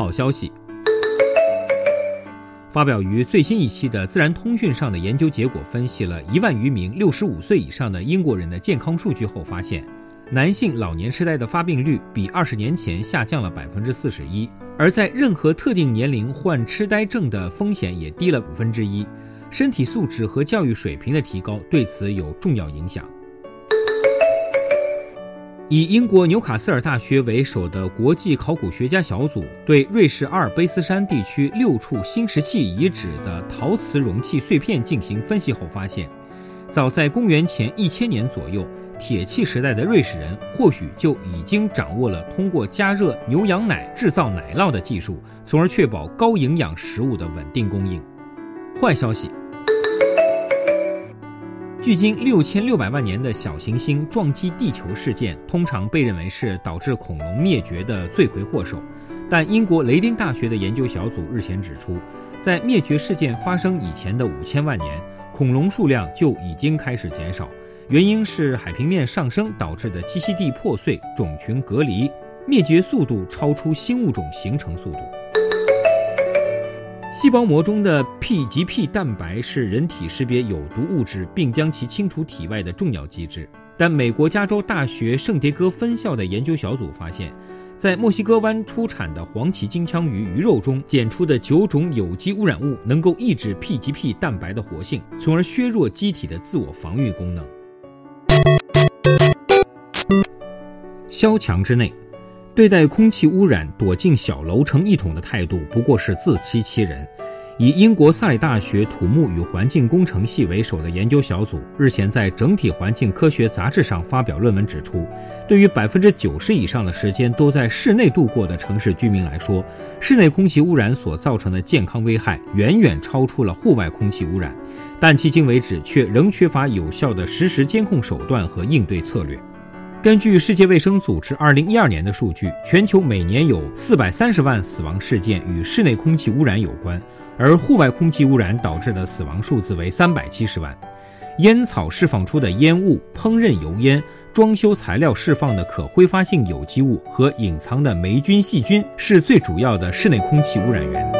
好消息。发表于最新一期的《自然通讯》上的研究结果，分析了一万余名六十五岁以上的英国人的健康数据后发现，男性老年痴呆的发病率比二十年前下降了百分之四十一，而在任何特定年龄患痴呆症的风险也低了五分之一。身体素质和教育水平的提高对此有重要影响。以英国纽卡斯尔大学为首的国际考古学家小组对瑞士阿尔卑斯山地区六处新石器遗址的陶瓷容器碎片进行分析后发现，早在公元前一千年左右，铁器时代的瑞士人或许就已经掌握了通过加热牛羊奶制造奶酪的技术，从而确保高营养食物的稳定供应。坏消息。距今六千六百万年的小行星撞击地球事件，通常被认为是导致恐龙灭绝的罪魁祸首。但英国雷丁大学的研究小组日前指出，在灭绝事件发生以前的五千万年，恐龙数量就已经开始减少，原因是海平面上升导致的栖息地破碎、种群隔离，灭绝速度超出新物种形成速度。细胞膜中的 P 及 P 蛋白是人体识别有毒物质并将其清除体外的重要机制。但美国加州大学圣迭戈分校的研究小组发现，在墨西哥湾出产的黄鳍金枪鱼鱼肉中检出的九种有机污染物能够抑制 P 及 P 蛋白的活性，从而削弱机体的自我防御功能。萧墙之内。对待空气污染，躲进小楼成一统的态度不过是自欺欺人。以英国萨里大学土木与环境工程系为首的研究小组日前在《整体环境科学杂志》上发表论文指出，对于百分之九十以上的时间都在室内度过的城市居民来说，室内空气污染所造成的健康危害远远超出了户外空气污染，但迄今为止却仍缺乏有效的实时监控手段和应对策略。根据世界卫生组织二零一二年的数据，全球每年有四百三十万死亡事件与室内空气污染有关，而户外空气污染导致的死亡数字为三百七十万。烟草释放出的烟雾、烹饪油烟、装修材料释放的可挥发性有机物和隐藏的霉菌、细菌是最主要的室内空气污染源。